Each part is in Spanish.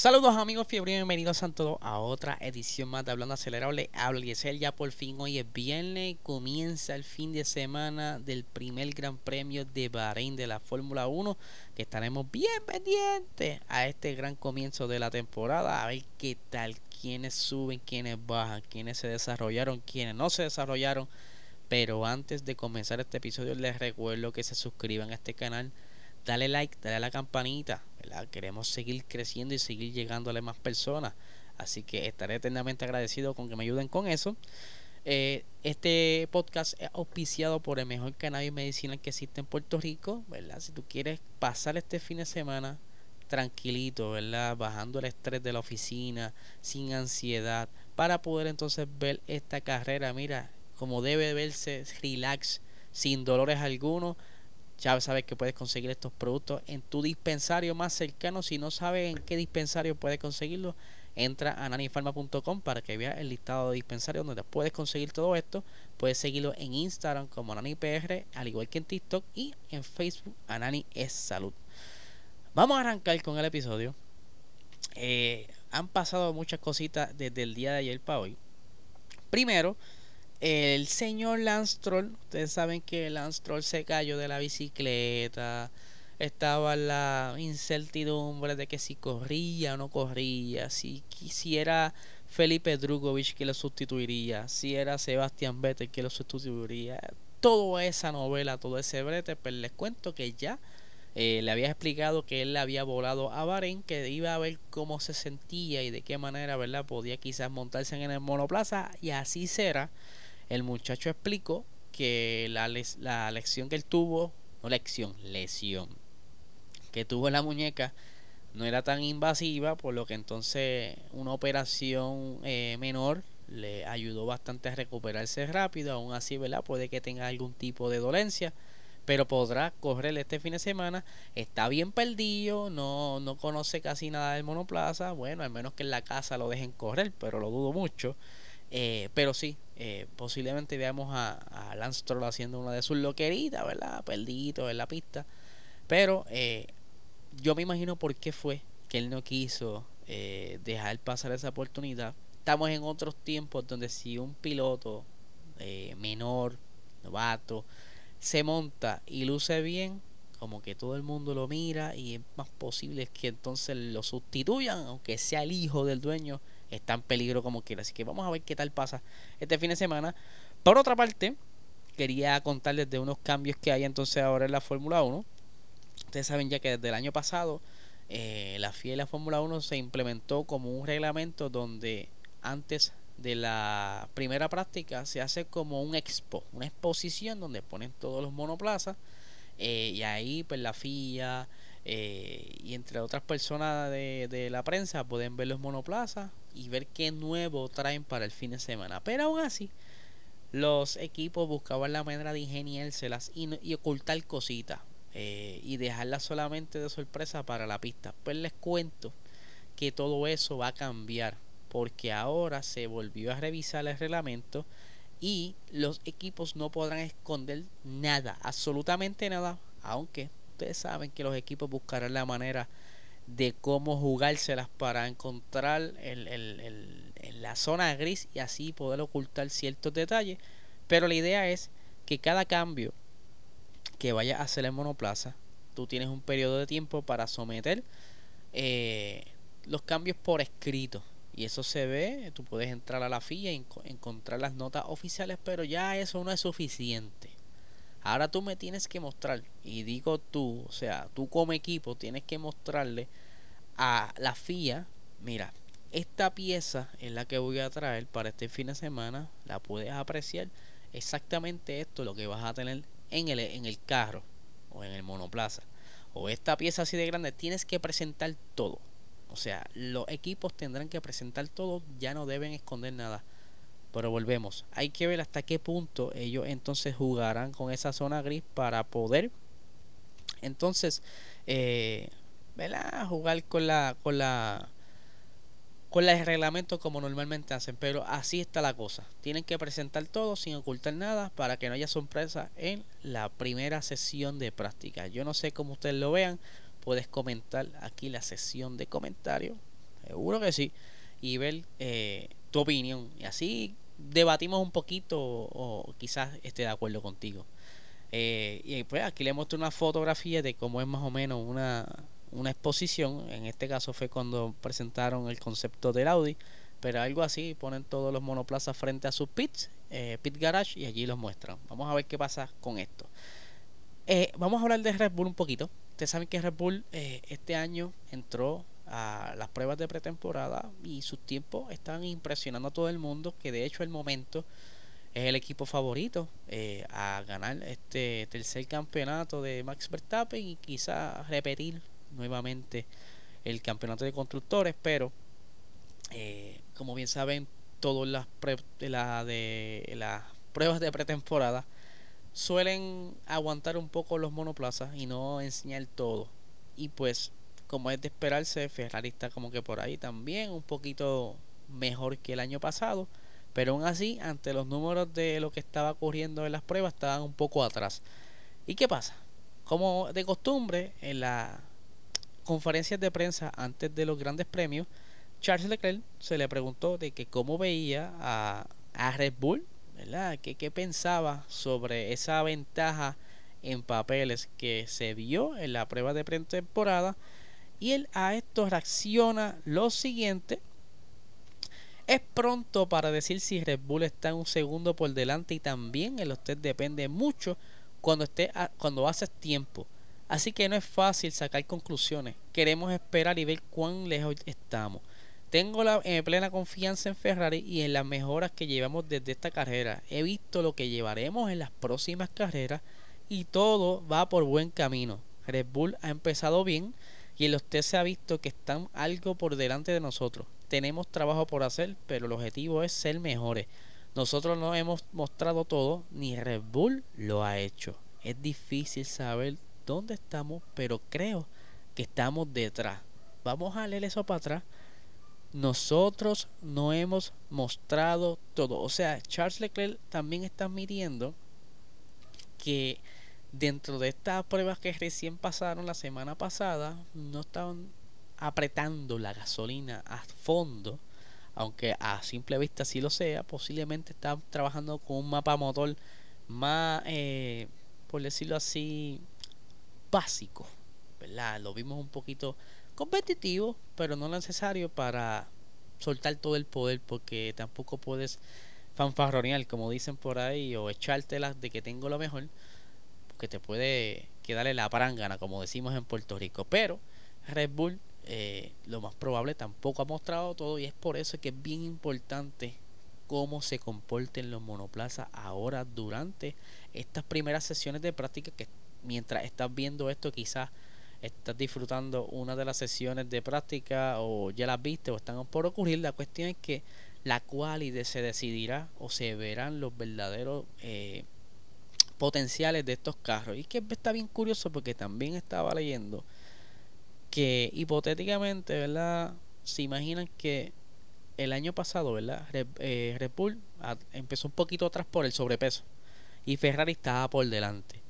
Saludos amigos fiebre, bienvenidos a todos a otra edición más de Hablando Acelerable. Habla Yesel, ya por fin hoy es viernes, comienza el fin de semana del primer Gran Premio de Bahrein de la Fórmula 1, que estaremos bien pendientes a este gran comienzo de la temporada, a ver qué tal, quiénes suben, quiénes bajan, quiénes se desarrollaron, quiénes no se desarrollaron. Pero antes de comenzar este episodio les recuerdo que se suscriban a este canal dale like, dale a la campanita, Queremos seguir creciendo y seguir llegándole a más personas. Así que estaré eternamente agradecido con que me ayuden con eso. Eh, este podcast es auspiciado por el mejor cannabis medicinal que existe en Puerto Rico, ¿verdad? Si tú quieres pasar este fin de semana tranquilito, ¿verdad? Bajando el estrés de la oficina, sin ansiedad, para poder entonces ver esta carrera, mira, como debe verse, relax, sin dolores algunos ya sabes que puedes conseguir estos productos en tu dispensario más cercano. Si no sabes en qué dispensario puedes conseguirlo, entra a nanifarma.com para que veas el listado de dispensarios donde puedes conseguir todo esto. Puedes seguirlo en Instagram como NaniPR, al igual que en TikTok y en Facebook Anani es Salud. Vamos a arrancar con el episodio. Eh, han pasado muchas cositas desde el día de ayer para hoy. Primero, el señor Lance ustedes saben que Lance se cayó de la bicicleta. Estaba la incertidumbre de que si corría o no corría, si quisiera Felipe Drugovich que lo sustituiría, si era Sebastián Vettel que lo sustituiría. Toda esa novela, todo ese brete, pues les cuento que ya eh, le había explicado que él había volado a Bahrein, que iba a ver cómo se sentía y de qué manera, ¿verdad? Podía quizás montarse en el monoplaza y así será el muchacho explicó que la, la lección que él tuvo, no lección, lesión, que tuvo en la muñeca no era tan invasiva, por lo que entonces una operación eh, menor le ayudó bastante a recuperarse rápido, aún así, ¿verdad? Puede que tenga algún tipo de dolencia, pero podrá correr este fin de semana. Está bien perdido, no, no conoce casi nada del monoplaza, bueno, al menos que en la casa lo dejen correr, pero lo dudo mucho. Eh, pero sí, eh, posiblemente veamos a, a, Lance haciendo una de sus loqueritas, ¿verdad? Perdido en la pista. Pero eh, yo me imagino por qué fue que él no quiso dejar pasar esa oportunidad. Estamos en otros tiempos donde si un piloto menor, novato, se monta y luce bien, como que todo el mundo lo mira y es más posible que entonces lo sustituyan, aunque sea el hijo del dueño está en peligro como quiera. Así que vamos a ver qué tal pasa este fin de semana. Por otra parte, quería contarles de unos cambios que hay entonces ahora en la Fórmula 1. Ustedes saben ya que desde el año pasado eh, la FIA y la Fórmula 1 se implementó como un reglamento donde antes de la primera práctica se hace como un expo, una exposición donde ponen todos los monoplazas eh, y ahí pues la FIA eh, y entre otras personas de, de, la prensa pueden ver los monoplazas y ver qué nuevo traen para el fin de semana. Pero aún así, los equipos buscaban la manera de ingeniárselas y, y ocultar cositas eh, y dejarlas solamente de sorpresa para la pista. Pues les cuento que todo eso va a cambiar porque ahora se volvió a revisar el reglamento y los equipos no podrán esconder nada, absolutamente nada, aunque ustedes saben que los equipos buscarán la manera de cómo jugárselas para encontrar el, el, la zona gris y así poder ocultar ciertos detalles. Pero la idea es que cada cambio que vaya a hacer el monoplaza, tú tienes un periodo de tiempo para someter eh, los cambios por escrito. Y eso se ve, tú puedes entrar a la FIA y encontrar las notas oficiales, pero ya eso no es suficiente. Ahora tú me tienes que mostrar, y digo tú, o sea, tú como equipo tienes que mostrarle a la FIA, mira, esta pieza es la que voy a traer para este fin de semana, la puedes apreciar, exactamente esto lo que vas a tener en el, en el carro o en el monoplaza. O esta pieza así de grande, tienes que presentar todo. O sea, los equipos tendrán que presentar todo, ya no deben esconder nada. Pero volvemos, hay que ver hasta qué punto ellos entonces jugarán con esa zona gris para poder entonces eh, jugar con la con la con el reglamento como normalmente hacen, pero así está la cosa. Tienen que presentar todo sin ocultar nada para que no haya sorpresa en la primera sesión de práctica. Yo no sé cómo ustedes lo vean, puedes comentar aquí la sesión de comentarios, seguro que sí, y ver eh, tu opinión. Y así debatimos un poquito o, quizás esté de acuerdo contigo. Eh, y pues aquí le muestro una fotografía de cómo es más o menos una, una exposición. En este caso fue cuando presentaron el concepto del Audi. Pero algo así, ponen todos los monoplazas frente a sus pits, eh, pit garage, y allí los muestran. Vamos a ver qué pasa con esto. Eh, vamos a hablar de Red Bull un poquito. Ustedes saben que Red Bull este año entró a las pruebas de pretemporada y sus tiempos están impresionando a todo el mundo que de hecho el momento es el equipo favorito eh, a ganar este tercer campeonato de Max Verstappen y quizá repetir nuevamente el campeonato de constructores pero eh, como bien saben todas las de, la, de las pruebas de pretemporada suelen aguantar un poco los monoplazas y no enseñar todo. Y pues como es de esperarse, Ferrari está como que por ahí también, un poquito mejor que el año pasado, pero aún así, ante los números de lo que estaba ocurriendo en las pruebas, estaban un poco atrás. ¿Y qué pasa? Como de costumbre, en las conferencias de prensa antes de los grandes premios, Charles Leclerc se le preguntó de que cómo veía a, a Red Bull, ¿verdad? Que qué pensaba sobre esa ventaja en papeles que se vio en la prueba de pretemporada y él a esto reacciona lo siguiente. Es pronto para decir si Red Bull está un segundo por delante y también el usted depende mucho cuando esté cuando haces tiempo. Así que no es fácil sacar conclusiones. Queremos esperar y ver cuán lejos estamos. Tengo la eh, plena confianza en Ferrari y en las mejoras que llevamos desde esta carrera. He visto lo que llevaremos en las próximas carreras y todo va por buen camino. Red Bull ha empezado bien, y el usted se ha visto que están algo por delante de nosotros. Tenemos trabajo por hacer, pero el objetivo es ser mejores. Nosotros no hemos mostrado todo, ni Red Bull lo ha hecho. Es difícil saber dónde estamos, pero creo que estamos detrás. Vamos a leer eso para atrás. Nosotros no hemos mostrado todo. O sea, Charles Leclerc también está admitiendo que dentro de estas pruebas que recién pasaron la semana pasada, no estaban apretando la gasolina a fondo, aunque a simple vista sí lo sea, posiblemente están trabajando con un mapa motor más, eh, por decirlo así, básico, ¿verdad? Lo vimos un poquito competitivo, pero no necesario para soltar todo el poder, porque tampoco puedes fanfarronear, como dicen por ahí, o echártelas de que tengo lo mejor que te puede quedarle la parangana, como decimos en Puerto Rico. Pero Red Bull, eh, lo más probable, tampoco ha mostrado todo y es por eso que es bien importante cómo se comporten los monoplazas ahora durante estas primeras sesiones de práctica que mientras estás viendo esto quizás estás disfrutando una de las sesiones de práctica o ya las viste o están por ocurrir la cuestión es que la cual se decidirá o se verán los verdaderos eh, potenciales de estos carros. Y que está bien curioso porque también estaba leyendo que hipotéticamente, ¿verdad? Se imaginan que el año pasado, ¿verdad? Red, eh, Bull empezó un poquito atrás por el sobrepeso y Ferrari estaba por delante.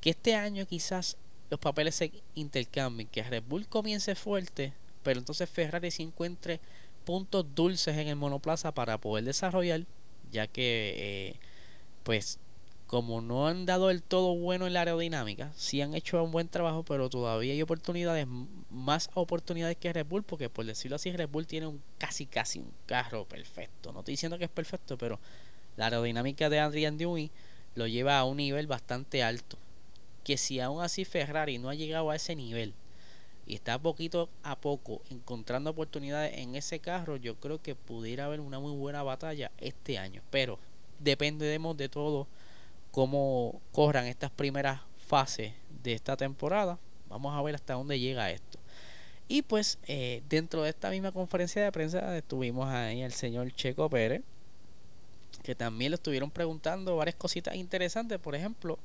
Que este año quizás los papeles se intercambien, que Red Bull comience fuerte, pero entonces Ferrari se encuentre puntos dulces en el monoplaza para poder desarrollar, ya que eh, pues como no han dado el todo bueno en la aerodinámica, sí han hecho un buen trabajo, pero todavía hay oportunidades, más oportunidades que Red Bull, porque por decirlo así, Red Bull tiene un casi casi un carro perfecto. No estoy diciendo que es perfecto, pero la aerodinámica de Adrian Newey lo lleva a un nivel bastante alto. Que si aún así Ferrari no ha llegado a ese nivel y está poquito a poco encontrando oportunidades en ese carro, yo creo que pudiera haber una muy buena batalla este año. Pero dependemos de todo cómo corran estas primeras fases de esta temporada. Vamos a ver hasta dónde llega esto. Y pues eh, dentro de esta misma conferencia de prensa tuvimos ahí al señor Checo Pérez, que también le estuvieron preguntando varias cositas interesantes. Por ejemplo,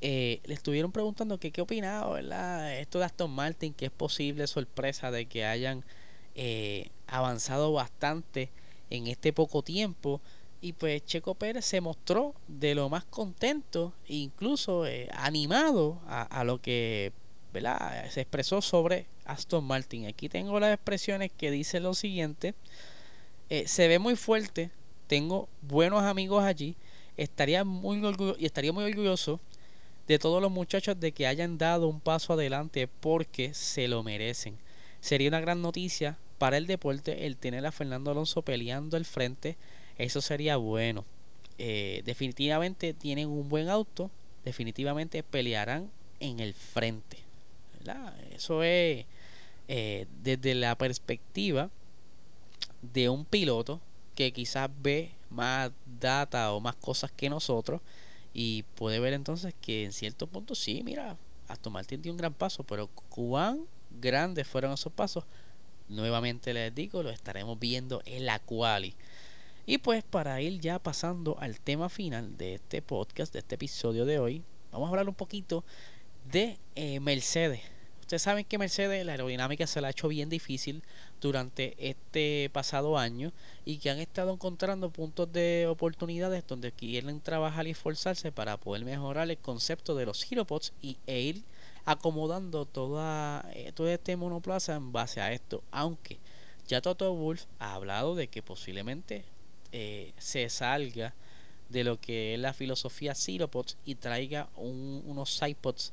eh, le estuvieron preguntando que qué opinaba, ¿verdad? Esto de Aston Martin, que es posible sorpresa de que hayan eh, avanzado bastante en este poco tiempo. Y pues Checo Pérez se mostró de lo más contento, incluso eh, animado a, lo que ¿verdad? se expresó sobre Aston Martin. Aquí tengo las expresiones que dice lo siguiente. se ve muy fuerte, tengo buenos amigos allí, estaría muy orgulloso, y estaría muy orgulloso de todos los muchachos de que hayan dado un paso adelante porque se lo merecen. Sería una gran noticia para el deporte el tener a Fernando Alonso peleando al frente. Eso sería bueno. Eh, definitivamente tienen un buen auto. Definitivamente pelearán en el frente. Eso es eh, desde la perspectiva de un piloto que quizás ve más data o más cosas que nosotros y puede ver entonces que en cierto punto sí, mira, Aston Martin dio un gran paso, pero cuán grandes fueron esos pasos, nuevamente les digo, lo estaremos viendo en la quali. Y pues para ir ya pasando al tema final de este podcast, de este episodio de hoy, vamos a hablar un poquito de eh, Mercedes. Ustedes saben que Mercedes la aerodinámica se la ha hecho bien difícil durante este pasado año y que han estado encontrando puntos de oportunidades donde quieren trabajar y esforzarse para poder mejorar el concepto de los Heropods y, e ir acomodando toda, eh, todo este monoplaza en base a esto. Aunque ya Toto Wolf ha hablado de que posiblemente eh, se salga de lo que es la filosofía Zeropods y traiga unos Sidepods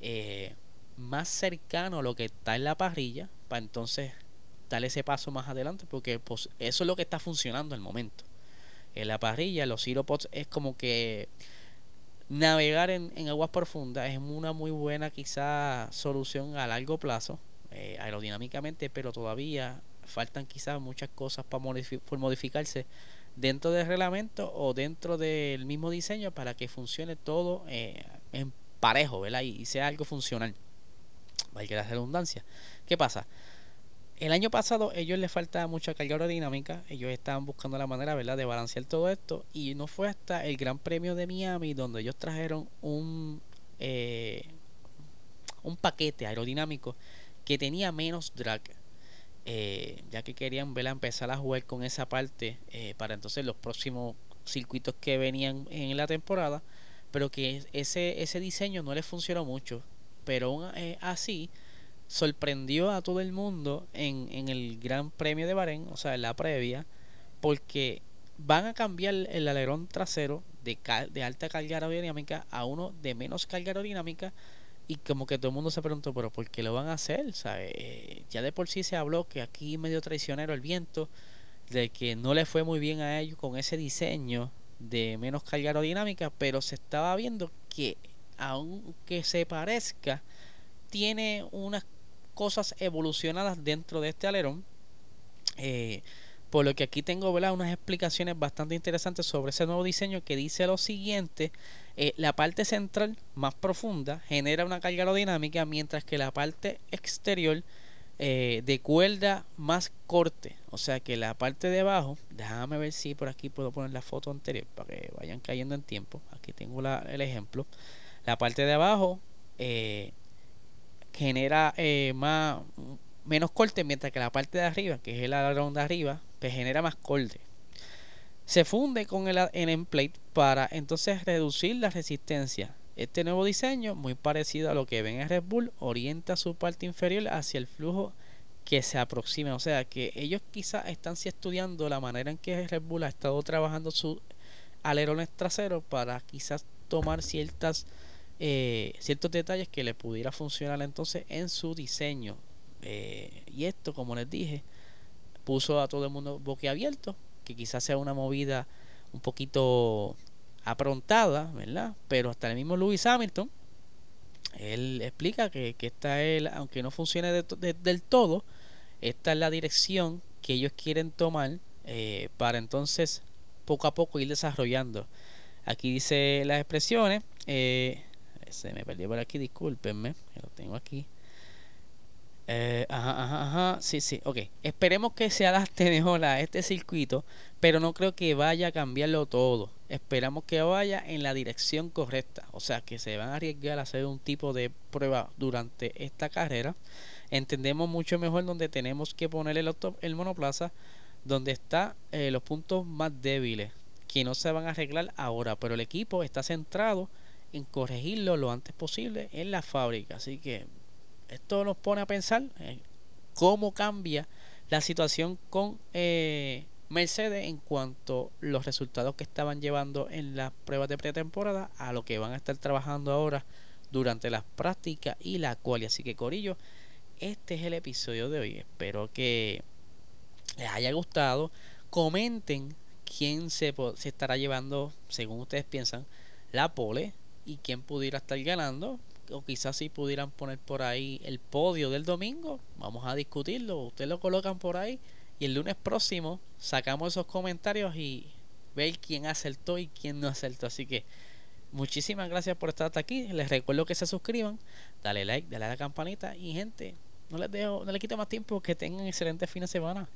eh, más cercano a lo que está en la parrilla para entonces darle ese paso más adelante porque pues, eso es lo que está funcionando al momento. En la parrilla los Pods es como que navegar en, aguas profundas es una muy buena quizá solución a largo plazo eh, aerodinámicamente pero todavía faltan quizás muchas cosas para modificarse dentro del reglamento o dentro del mismo diseño para que funcione todo eh, en parejo ¿verdad? y sea algo funcional valga la redundancia. ¿Qué pasa? El año pasado ellos les faltaba mucha carga aerodinámica, ellos estaban buscando la manera ¿verdad? de balancear todo esto y no fue hasta el Gran Premio de Miami donde ellos trajeron un, eh, un paquete aerodinámico que tenía menos drag, eh, ya que querían ¿verdad? empezar a jugar con esa parte eh, para entonces los próximos circuitos que venían en la temporada, pero que ese, ese diseño no les funcionó mucho pero eh, así sorprendió a todo el mundo en, en el Gran Premio de Bahrein, o sea, en la previa, porque van a cambiar el alerón trasero de, de alta carga aerodinámica a uno de menos carga aerodinámica y como que todo el mundo se preguntó, pero ¿por qué lo van a hacer? Eh, ya de por sí se habló que aquí medio traicionero el viento, de que no le fue muy bien a ellos con ese diseño de menos carga aerodinámica, pero se estaba viendo que aunque se parezca, tiene unas cosas evolucionadas dentro de este alerón. Eh, por lo que aquí tengo unas explicaciones bastante interesantes sobre ese nuevo diseño que dice lo siguiente. Eh, la parte central más profunda genera una carga aerodinámica mientras que la parte exterior eh, de cuerda más corte. O sea que la parte de abajo, déjame ver si por aquí puedo poner la foto anterior para que vayan cayendo en tiempo. Aquí tengo el ejemplo. La parte de abajo eh, genera eh, más menos corte, mientras que la parte de arriba, que es el alerón de arriba, pues genera más corte. Se funde con el, el plate para entonces reducir la resistencia. Este nuevo diseño, muy parecido a lo que ven en Red Bull, orienta su parte inferior hacia el flujo que se aproxima. O sea que ellos quizás están estudiando la manera en que Red Bull ha estado trabajando sus alerones traseros para quizás tomar ciertas eh, ciertos detalles que le pudiera funcionar entonces en su diseño. Eh, y esto, como les dije, puso a todo el mundo boquiabierto, que quizás sea una movida un poquito aprontada, ¿verdad? Pero hasta el mismo Lewis Hamilton, él explica que, que esta es, aunque no funcione del todo, esta es la dirección que ellos quieren tomar eh, para entonces poco a poco ir desarrollando. Aquí dice las expresiones. Eh, se me perdió por aquí, discúlpenme, lo tengo aquí. Eh, ajá, ajá, ajá, sí, sí, ok. Esperemos que se adapte mejor a este circuito, pero no creo que vaya a cambiarlo todo. Esperamos que vaya en la dirección correcta, o sea, que se van a arriesgar a hacer un tipo de prueba durante esta carrera. Entendemos mucho mejor donde tenemos que poner el, el monoplaza, donde están eh, los puntos más débiles, que no se van a arreglar ahora, pero el equipo está centrado en corregirlo lo antes posible en la fábrica, así que esto nos pone a pensar en cómo cambia la situación con eh, Mercedes en cuanto a los resultados que estaban llevando en las pruebas de pretemporada a lo que van a estar trabajando ahora durante las prácticas y la cual. Así que Corillo, este es el episodio de hoy. Espero que les haya gustado. Comenten quién se, se estará llevando, según ustedes piensan, la pole y quién pudiera estar ganando o quizás si pudieran poner por ahí el podio del domingo, vamos a discutirlo, ustedes lo colocan por ahí y el lunes próximo sacamos esos comentarios y ver quién acertó y quién no acertó. Así que muchísimas gracias por estar hasta aquí. Les recuerdo que se suscriban, dale like, dale a la campanita y gente, no les dejo, no les quito más tiempo, que tengan excelente fin de semana.